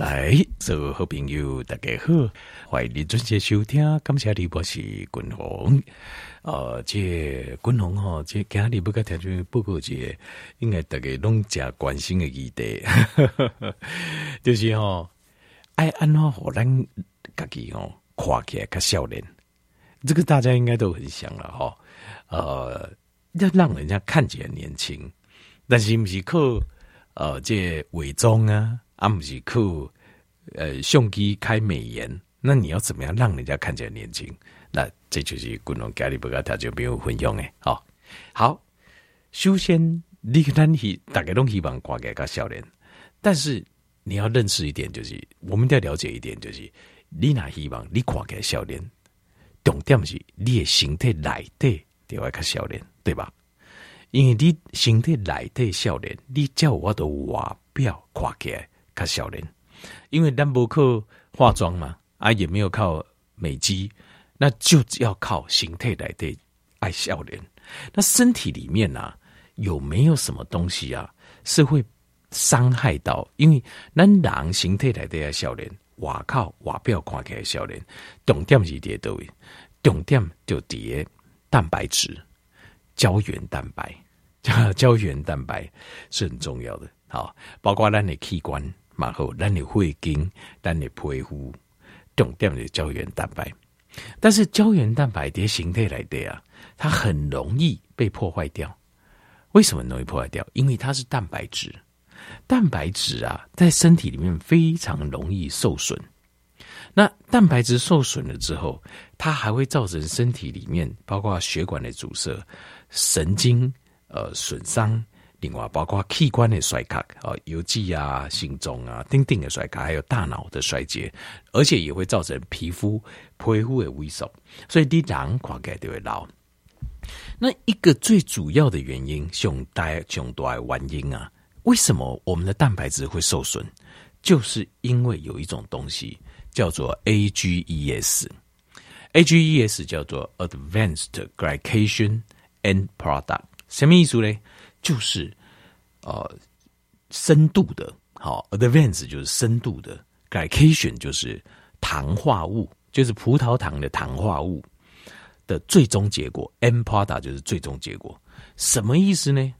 来，所有好朋友大家好，欢迎你准时收听。感谢你，我是君鸿。呃，这君鸿哈，这今日不该听出报告，这应该大家拢加关心的议题，就是哈，爱安怎互咱家己哦，看起来较少年，这个大家应该都很想了哈。呃，要让人家看起来年轻，但是不是靠呃这伪装啊？阿姆吉库，呃，相机开美颜，那你要怎么样让人家看起来年轻？那这就是古龙家里不个他就没有分用诶。好，好，首先你看希大家都希望挂给个笑脸，但是你要认识一点，就是我们要了解一点，就是你哪希望你挂给笑脸，重点是你的身体内底得要个笑脸，对吧？因为你身体内底笑脸，你叫我的外表挂起来。他笑脸，因为单不靠化妆嘛，啊，也没有靠美肌，那就只要靠形态来的爱笑脸。那身体里面啊，有没有什么东西啊，是会伤害到？因为那人形态来的爱笑脸，外靠外表看起来笑脸，重点是在哪里？重点就在蛋白质、胶原蛋白，胶原蛋白是很重要的。好，包括咱的器官。然后，让你会经，让你皮肤重点的胶原蛋白，但是胶原蛋白的形态来的啊，它很容易被破坏掉。为什么容易破坏掉？因为它是蛋白质，蛋白质啊，在身体里面非常容易受损。那蛋白质受损了之后，它还会造成身体里面包括血管的阻塞、神经呃损伤。另外，包括器官的衰竭啊，邮寄啊、心脏啊、丁丁的衰竭，还有大脑的衰竭，而且也会造成皮肤皮肤的萎缩，所以你人看起来就会老。那一个最主要的原因，胸带胸带原因啊，为什么我们的蛋白质会受损？就是因为有一种东西叫做 AGEs，AGEs 叫做 Advanced Glycation End Product，什么意思呢？就是，呃，深度的，好，advance 就是深度的，glycation 就是糖化物，就是葡萄糖的糖化物的最终结果，end product 就是最终结果，什么意思呢？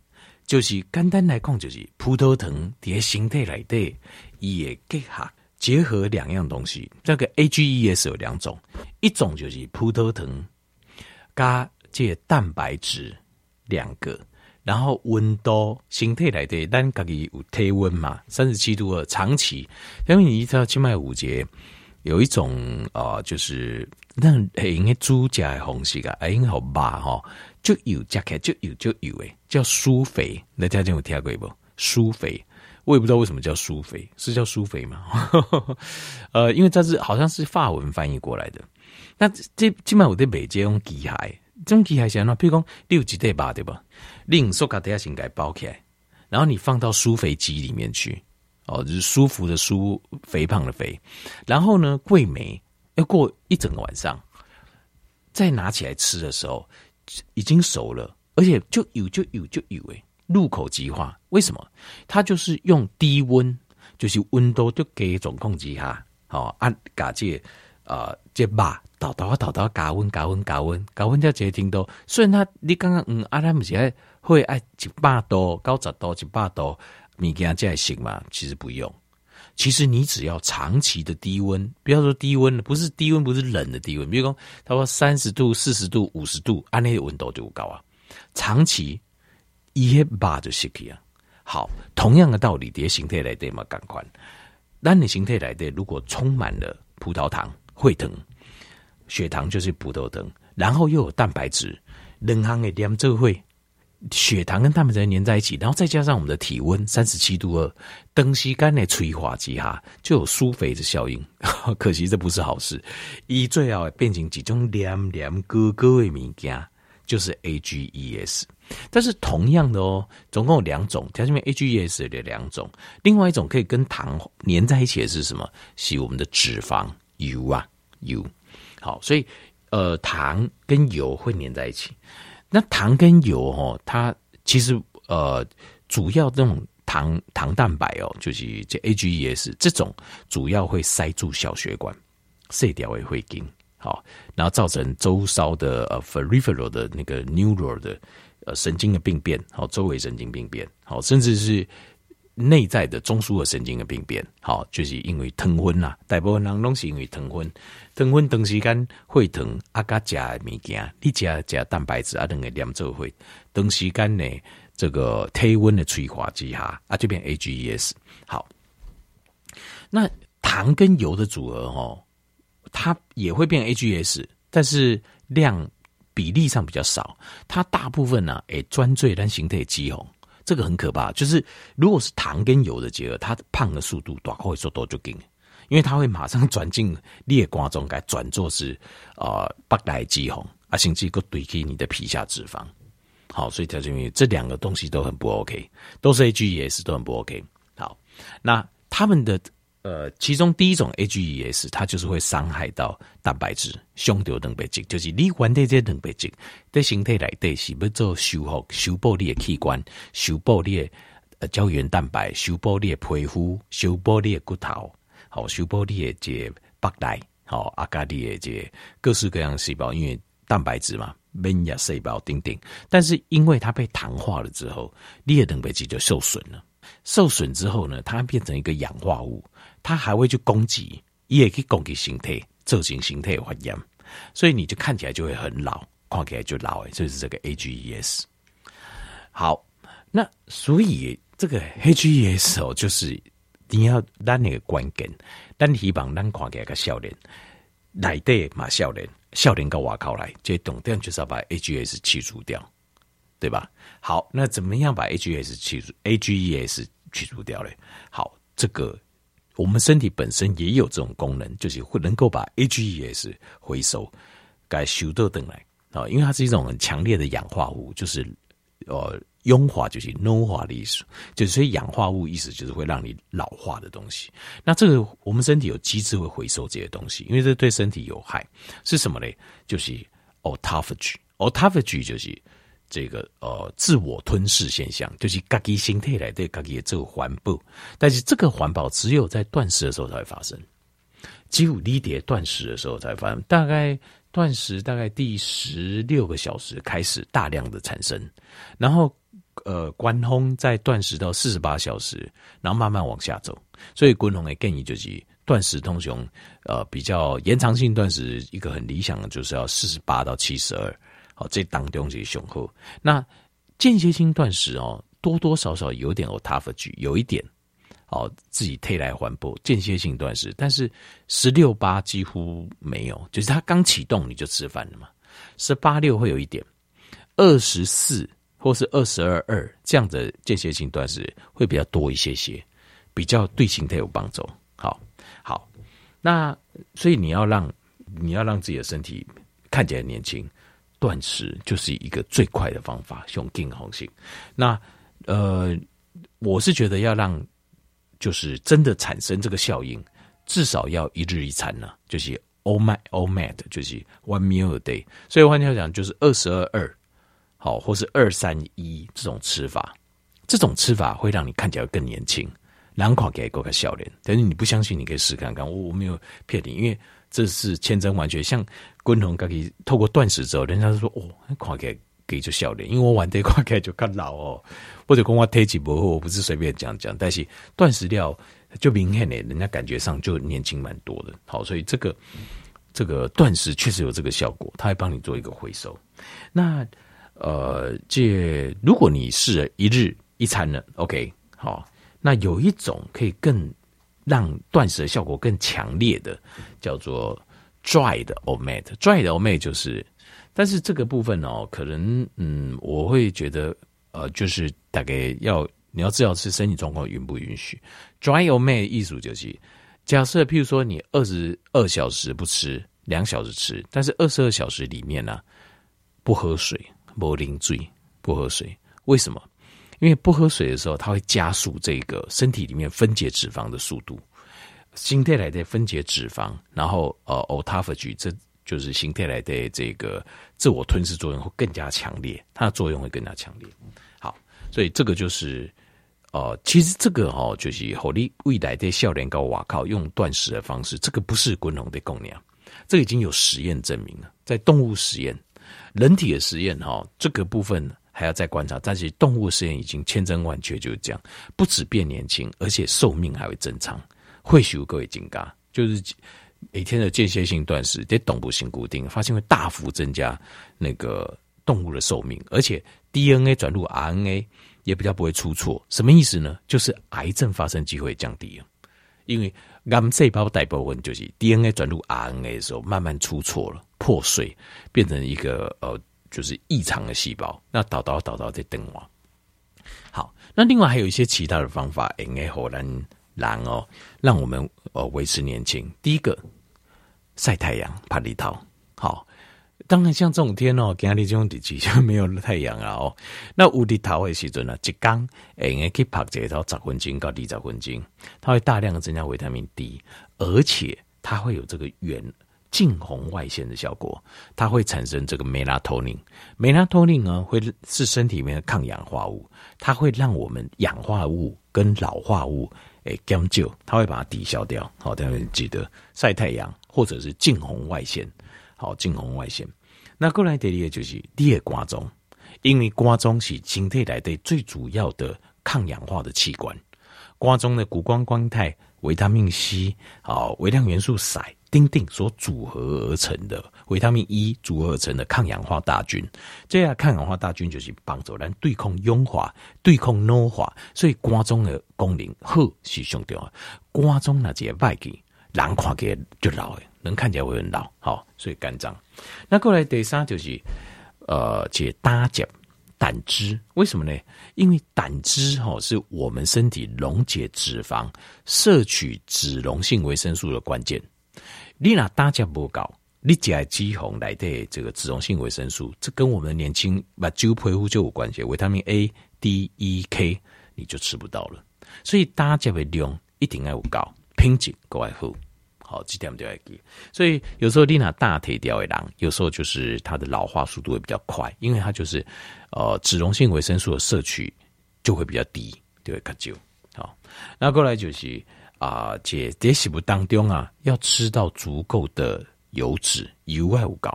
就是简单来讲，就是葡萄糖的形态来的也结合结合两样东西，这个 AGEs 有两种，一种就是葡萄糖加这蛋白质两个。然后温度，身体来的，咱家己有体温嘛，三十七度二，长期。因为你知道，清迈五节有一种、呃，就是那黑因为猪甲的红色啊，应该好吧哈，就有加开就有就有诶，叫舒肥。大家有听过不？苏肥，我也不知道为什么叫苏肥，是叫苏肥吗？呃，因为这是好像是法文翻译过来的。那这清迈五的北街用机械，种机械是安怎？比如讲六级对吧？对吧？令塑胶底下先给包起来，然后你放到舒肥机里面去，哦，就是舒服的舒，肥胖的肥。然后呢，桂梅要过一整个晚上，再拿起来吃的时候，已经熟了，而且就有就有就有诶，入口即化。为什么？它就是用低温，就是温度就给总控制哈，好按嘎这啊这把。倒倒啊倒倒，加温加温加温加温，才直接听到。虽然他你刚刚嗯，阿他不是爱会爱一百度、九十度、一百度，物件才行嘛？其实不用。其实你只要长期的低温，不要说低温，不是低温，不是冷的低温。比如说，他说三十度、四十度、五十度，安尼温度就高啊。长期一百就行去啊。好，同样的道理，叠形态来对嘛？赶快，那你形态来对，如果充满了葡萄糖，会疼。血糖就是葡萄糖，然后又有蛋白质，两行的连这会，血糖跟蛋白质粘在一起，然后再加上我们的体温三十七度二，东西干的催化剂哈，就有舒肥的效应。可惜这不是好事，一最好变成几种黏黏哥哥的物件，就是 AGEs。但是同样的哦，总共有两种，它这边 AGEs 的两种，另外一种可以跟糖粘在一起的是什么？是我们的脂肪油啊油。好，所以呃，糖跟油会粘在一起。那糖跟油哦，它其实呃，主要这种糖糖蛋白哦，就是这 AGEs 这种主要会塞住小血管，碎掉也会紧，好，然后造成周遭的呃 peripheral 的那个 neural 的呃神经的病变，好，周围神经病变，好，甚至是。内在的中枢的神经的病变，好，就是因为疼昏呐，大部分人都是因为疼昏，疼昏长时间会疼，啊，加食的物件，你食食蛋白质啊，等个连做会，长时间呢，这个体温的催化之下，啊，就变 AGEs。好，那糖跟油的组合哦，它也会变 AGEs，但是量比例上比较少，它大部分呢，诶，专坠咱形态肌红。这个很可怕，就是如果是糖跟油的结合，它胖的速度短，会说多就紧，因为它会马上转进裂瓜中，改转做是呃白带肌红啊，甚至个堆积你的皮下脂肪。好，所以条件为这两个东西都很不 OK，都是 AGEs 都很不 OK。好，那他们的。呃，其中第一种 AGEs，它就是会伤害到蛋白质，胸掉蛋白质，就是你原的这蛋白质在身体来对是要做修复、修补你的器官，修补你的呃胶原蛋白，修补你的皮肤，修补你的骨头，好，修补你的这白带，好，阿加你的这各式各样细胞，因为蛋白质嘛，免疫细胞等等，但是因为它被糖化了之后，你的蛋白质就受损了，受损之后呢，它变成一个氧化物。它还会去攻击，也可以攻击形态，造成形态发炎，所以你就看起来就会很老，看起来就老诶，就是这个 AGEs。好，那所以这个 AGEs 哦，就是你要咱那个关键，咱希望咱看起来个笑脸，内底嘛笑脸，笑脸到外口来，这重点就是要把 AGEs 去除掉，对吧？好，那怎么样把 AGEs 去除？AGEs 去除掉嘞？好，这个。我们身体本身也有这种功能，就是会能够把 AGEs 回收，该修得等来啊，因为它是一种很强烈的氧化物，就是呃，氧化就是 no 化的意思，就是所以氧化物意思就是会让你老化的东西。那这个我们身体有机制会回收这些东西，因为这对身体有害，是什么嘞？就是 autophagy，autophagy 就是。这个呃，自我吞噬现象就是自己身体来对自己做环保，但是这个环保只有在断食的时候才会发生，只有你在断食的时候才发生。大概断食大概第十六个小时开始大量的产生，然后呃，关空在断食到四十八小时，然后慢慢往下走。所以关空的建议就是断食通常呃比较延长性断食，一个很理想的就是要四十八到七十二。哦，这当中这些雄厚。那间歇性断食哦，多多少少有点 autophagy，有一点哦，自己退来环步间歇性断食，但是十六八几乎没有，就是它刚启动你就吃饭了嘛。十八六会有一点，二十四或是二十二二这样的间歇性断食会比较多一些些，比较对形态有帮助。好，好，那所以你要让你要让自己的身体看起来年轻。断食就是一个最快的方法，用定红性。那呃，我是觉得要让就是真的产生这个效应，至少要一日一餐呢，就是 OMAD OMAD 就是 one meal a day。所以换句话讲，就是二十二二，好，或是二三一这种吃法，这种吃法会让你看起来更年轻，两款给够个笑脸。但是你不相信，你可以试看看，我我没有骗你，因为。这是千真万确，像滚筒可以透过断食之后，人家说哦，看起来给就笑脸，因为我玩这 看起来就更老哦，或者跟我体质不合，我不是随便讲讲，但是断食掉就明显的，人家感觉上就年轻蛮多的。好，所以这个这个断食确实有这个效果，它会帮你做一个回收。那呃，这如果你试了一日一餐呢，OK，好，那有一种可以更。让断食的效果更强烈的，叫做 dry 的 OMAD，dry 的 OMAD 就是，但是这个部分哦，可能嗯，我会觉得呃，就是大概要你要知道是身体状况允不允许。dry OMAD 意思就是，假设譬如说你二十二小时不吃，两小时吃，但是二十二小时里面呢、不喝水，不啉醉，不喝水，为什么？因为不喝水的时候，它会加速这个身体里面分解脂肪的速度。形态来的分解脂肪，然后呃，autophagy 这就是形态来的这个自我吞噬作用会更加强烈，它的作用会更加强烈。好，所以这个就是呃，其实这个哈、哦，就是后你未来的笑脸高瓦靠用断食的方式，这个不是滚龙的供养，这个已经有实验证明了，在动物实验、人体的实验哈、哦，这个部分还要再观察。但是动物实验已经千真万确就是这样，不止变年轻，而且寿命还会增长。会许各位警告，就是每天的间歇性断食，得动物性固定，发现会大幅增加那个动物的寿命，而且 DNA 转入 RNA。也比较不会出错，什么意思呢？就是癌症发生机会降低了，因为癌细胞大部分就是 DNA 转入 RNA 的时候慢慢出错了，破碎变成一个呃就是异常的细胞，那导导导导在灯网。好，那另外还有一些其他的方法，NA 火蓝蓝哦，让我们呃维持年轻。第一个晒太阳，帕里涛，好。当然，像这种天哦，今日这种地区就没有太阳了哦。那有日头的时阵呢，一缸诶，可以拍这到十分钟到二十分钟，它会大量的增加维他命 D，而且它会有这个远近红外线的效果，它会产生这个梅拉托宁。梅拉托宁呢，会是身体里面的抗氧化物，它会让我们氧化物跟老化物诶将就，它会把它抵消掉。好，大家记得晒太阳或者是近红外线。好，近红外线。那过来第二个就是第二肝脏，因为瓜中是身体内的最主要的抗氧化的器官。瓜中的谷胱甘肽、维他命 C、好微量元素 C、丁丁所组合而成的维他命 E 组合而成的抗氧化大军。这样抗氧化大军就是帮助咱对抗氧化、对抗老化，所以肝中的功能好是上重要。肝中那些外气，人看起来就老诶。人看起来会很老，好，所以肝脏。那过来第三就是，呃，解胆汁、胆汁，为什么呢？因为胆汁哈是我们身体溶解脂肪、摄取脂溶性维生素的关键。你那胆汁不高，你加脂肪来的这个脂溶性维生素，这跟我们年轻把旧皮肤就有关系。维他命 A、D、E、K 你就吃不到了，所以胆汁的量一定要有高，品质够爱好。好，几点就要给，所以有时候你拿大腿吊的狼，有时候就是它的老化速度会比较快，因为它就是呃脂溶性维生素的摄取就会比较低，就会较久。好，那过来就是啊，这这食物当中啊，要吃到足够的油脂，油外无高，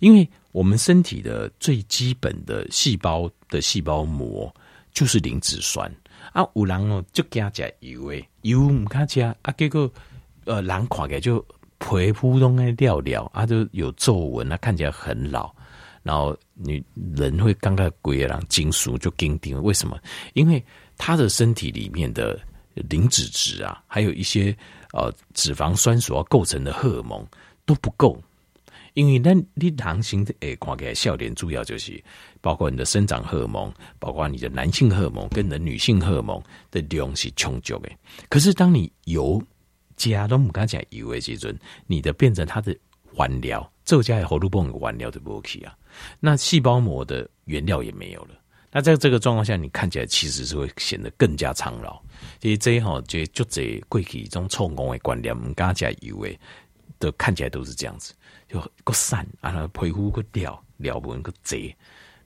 因为我们身体的最基本的细胞的细胞膜就是磷脂酸啊，有人哦就加加油诶，油唔加加啊，结果。呃，人看起来就皮肤都爱掉掉，啊，就有皱纹啊，看起来很老。然后你人会刚刚鬼啊，金属就紧盯。为什么？因为他的身体里面的磷脂质啊，还有一些呃脂肪酸所要构成的荷尔蒙都不够。因为那你男性的诶，看起来笑脸主要就是包括你的生长荷尔蒙，包括你的男性荷尔蒙跟你的女性荷尔蒙的量是充足的。可是当你油加都唔敢讲油的时阵，你的变成它的原料，这家的喉咙泵的原料就不 OK 啊。那细胞膜的原料也没有了。那在这个状况下，你看起来其实是会显得更加苍老。其实这一哈就就这过去一种错误的观念，唔敢讲油的，都看起来都是这样子，就个散啊，皮肤个掉，料纹个贼，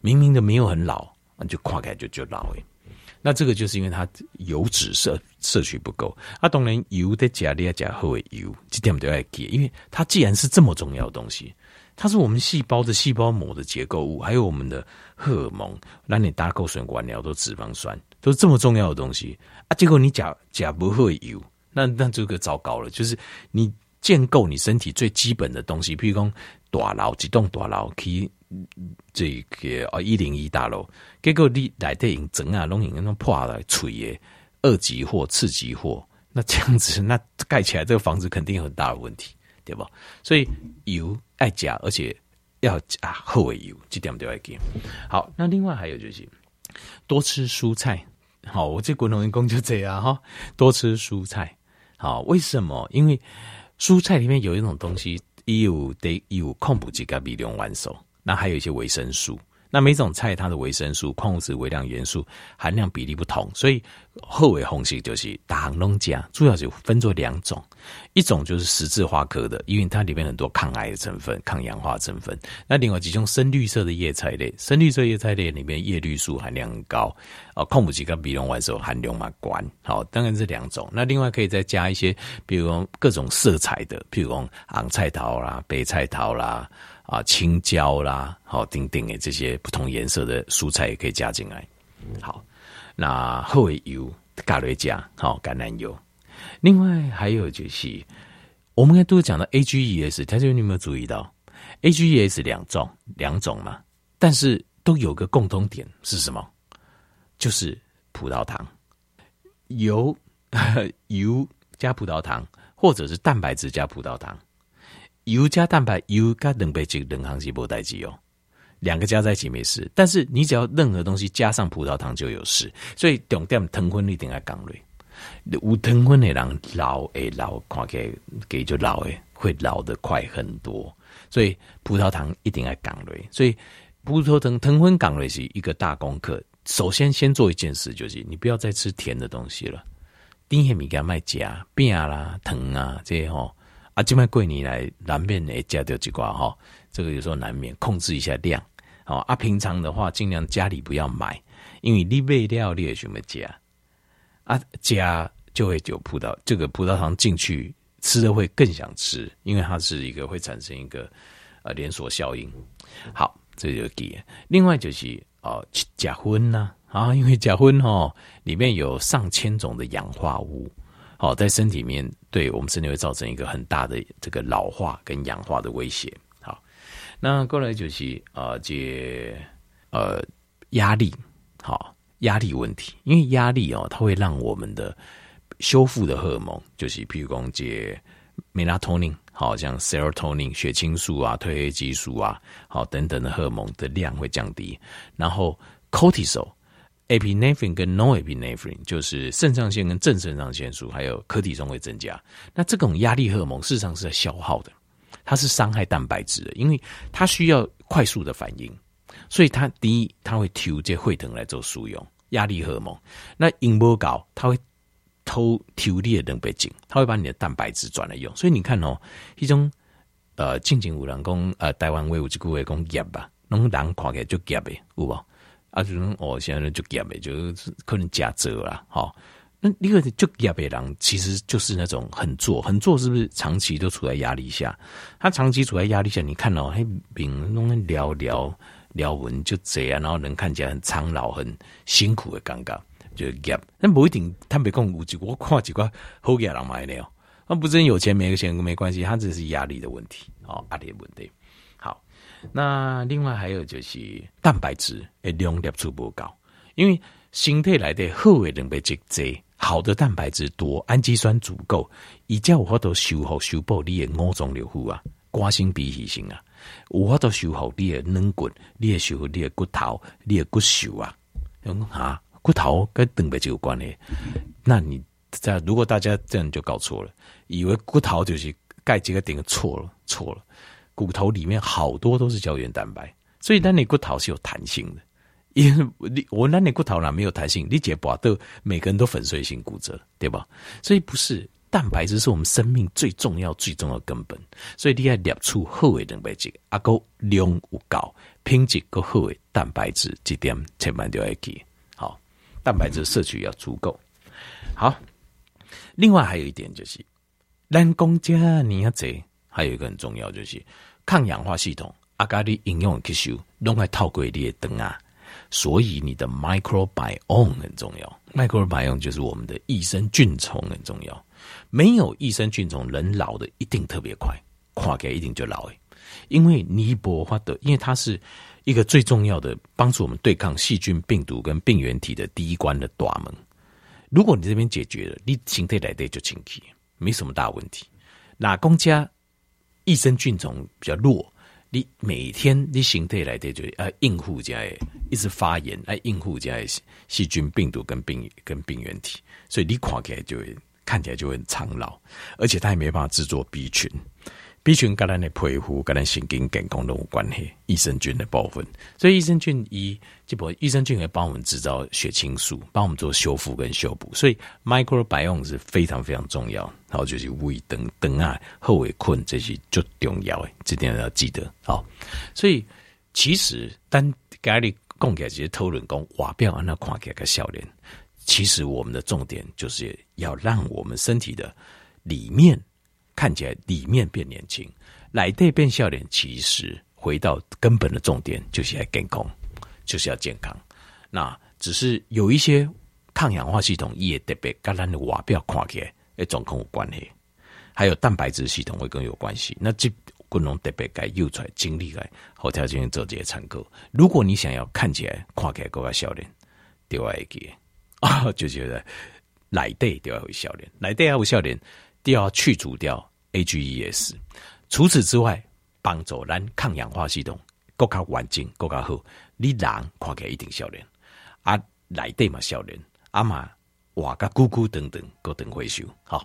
明明的没有很老，就看起来就就老诶。那这个就是因为它油脂摄摄取不够，啊，当然油的加利亚加后尾油，这点都要记，因为它既然是这么重要的东西，它是我们细胞的细胞膜的结构物，还有我们的荷尔蒙，让你搭构成管料都脂肪酸，都是这么重要的东西啊，结果你假假不会有，那那这个糟糕了，就是你建构你身体最基本的东西，譬如讲大楼，几栋大楼可以。这个啊，一零一大楼，结果你来电影整啊，拢用那种破来锤的，二级货、次级货，那这样子，那盖起来这个房子肯定有很大的问题，对不？所以油爱加，而且要加厚味油，这点都要给。好，那另外还有就是多吃蔬菜。好，我这国农员工就这样哈，多吃蔬菜。好，为什么？因为蔬菜里面有一种东西，有得有矿物质跟微量元素。那还有一些维生素，那每种菜它的维生素、矿物质、微量元素含量比例不同，所以后尾红系就是大行龙家，主要就分作两种，一种就是十字花科的，因为它里面很多抗癌的成分、抗氧化成分。那另外几种深绿色的叶菜类，深绿色叶菜类里面叶绿素含量很高，啊，矿物质跟比龙完手含量蛮高。好，当然是两种。那另外可以再加一些，比如各种色彩的，譬如说红菜头啦、白菜头啦。啊，青椒啦，好，丁丁诶这些不同颜色的蔬菜也可以加进来。好，那后尾油咖瑞加，好，橄榄油。另外还有就是，我们刚才都讲到 AGEs，大家有没有注意到 AGEs 两种两种嘛？但是都有个共同点是什么？就是葡萄糖，油 油加葡萄糖，或者是蛋白质加葡萄糖。油加蛋白，油加蛋白质，两行是无代志哦。两个加在一起没事，但是你只要任何东西加上葡萄糖就有事。所以重点糖分一定要降瑞。有糖分的人老诶老，看起来给就老诶，会老得快很多。所以葡萄糖一定要降瑞。所以葡萄糖糖分降瑞是一个大功课。首先先做一件事，就是你不要再吃甜的东西了。甜些米干卖加饼啦、糖啊这些吼。啊，这卖过年来难免也加掉几挂哈，这个有时候难免控制一下量。好啊，平常的话尽量家里不要买，因为你备料你也什么加啊，加就会有葡萄这个葡萄糖进去，吃的会更想吃，因为它是一个会产生一个呃连锁效应。好，这就第一。另外就是哦，甲酚呐啊，因为甲酚哦里面有上千种的氧化物。好，在身体里面对我们身体会造成一个很大的这个老化跟氧化的威胁。好，那过来就是呃，这呃压力，好压力问题，因为压力哦，它会让我们的修复的荷尔蒙，就是譬如讲这 melatonin，好像 serotonin 血清素啊、褪黑激素啊，好等等的荷尔蒙的量会降低，然后 cortisol。Epinephrine 跟 norepinephrine 就是肾上腺跟正肾上腺素，还有可体中会增加。那这种压力荷尔蒙事实上是在消耗的，它是伤害蛋白质的，因为它需要快速的反应，所以它第一，它会调节血糖来做输用压力荷尔蒙。那饮不高，它会偷调你的蛋白质，它会把你的蛋白质转来用。所以你看哦，一种呃，近景五郎公呃，台湾威武之股的公业吧，拢人看起来就业的，有无？啊，就说哦，现在就减呗，就是可能加折了，好。那一个就亚北狼，其实就是那种很做很做，是不是长期都处在压力下？他长期处在压力下，你看到嘿，病弄得聊聊聊文就这样，然后人看起来很苍老、很辛苦的尴尬，就亚。但不一定，他没讲无几个，我看几个好亚人买的哦。他不真有钱没钱没关系，他只是压力的问题，哦，压力的问题。那另外还有就是蛋白质诶量摄取不高，因为身体来的好的蛋白质多，好的蛋白质多，氨基酸足够，以加有法度修复修补你的五脏六腑啊，肝肾脾肺肾啊，有法度修复你的软骨，你的修复你的骨头，你的骨髓啊，啊骨头跟蛋白质有关系，那你在如果大家这样就搞错了，以为骨头就是盖几个点错了，错了。骨头里面好多都是胶原蛋白，所以那你骨头是有弹性的。因为你我那你骨头哪没有弹性？你解不都每个人都粉碎性骨折，对吧？所以不是蛋白质是我们生命最重要、最重要的根本。所以你要摄取好的蛋白质，阿够量有够，品质够好的蛋白质，这点千万都要记。好，蛋白质摄取要足够。好，另外还有一点就是，人工加你要这。还有一个很重要，就是抗氧化系统，阿咖哩应用吸收，拢爱透过你的灯啊，所以你的 microbiome 很重要。microbiome 就是我们的益生菌虫很重要。没有益生菌丛，人老的一定特别快，看起来一定就老诶。因为尼泊花的，因为它是一个最重要的帮助我们对抗细菌、病毒跟病原体的第一关的大门。如果你这边解决了，你身体来的就清气，没什么大问题。哪公家？益生菌种比较弱，你每天你身体来的就啊应付这样一直发炎，来应付这样细菌、病毒跟病跟病原体，所以你看起来就会看起来就会很苍老，而且他也没办法制作 B 群。B 群跟咱的皮肤、跟咱神经健康都有关系。益生菌的部分，所以益生菌一，这不益生菌会帮我们制造血清素，帮我们做修复跟修补。所以 microbiome 是非常非常重要。然后就是胃等等啊、后尾困这些就重要诶，这点要记得。好，所以其实当家里供给这些讨论讲外表安那看起来个笑脸，其实我们的重点就是要让我们身体的里面。看起来里面变年轻，内在变笑脸，其实回到根本的重点就是要健康，就是要健康。那只是有一些抗氧化系统也特别跟咱的外表看起来诶状况有关系，还有蛋白质系统会更有关系。那这功能特别该有出来经历来后条件做这些参考。如果你想要看起来看起来更加笑脸，对外一个啊，就觉得内在就要有笑脸，内在要有笑脸。都要去除掉 AGEs，除此之外，帮助咱抗氧化系统更加完整、更加好。你人看起来一定笑脸，啊，内底嘛笑脸，啊嘛，活个咕咕等等，各等回收，好。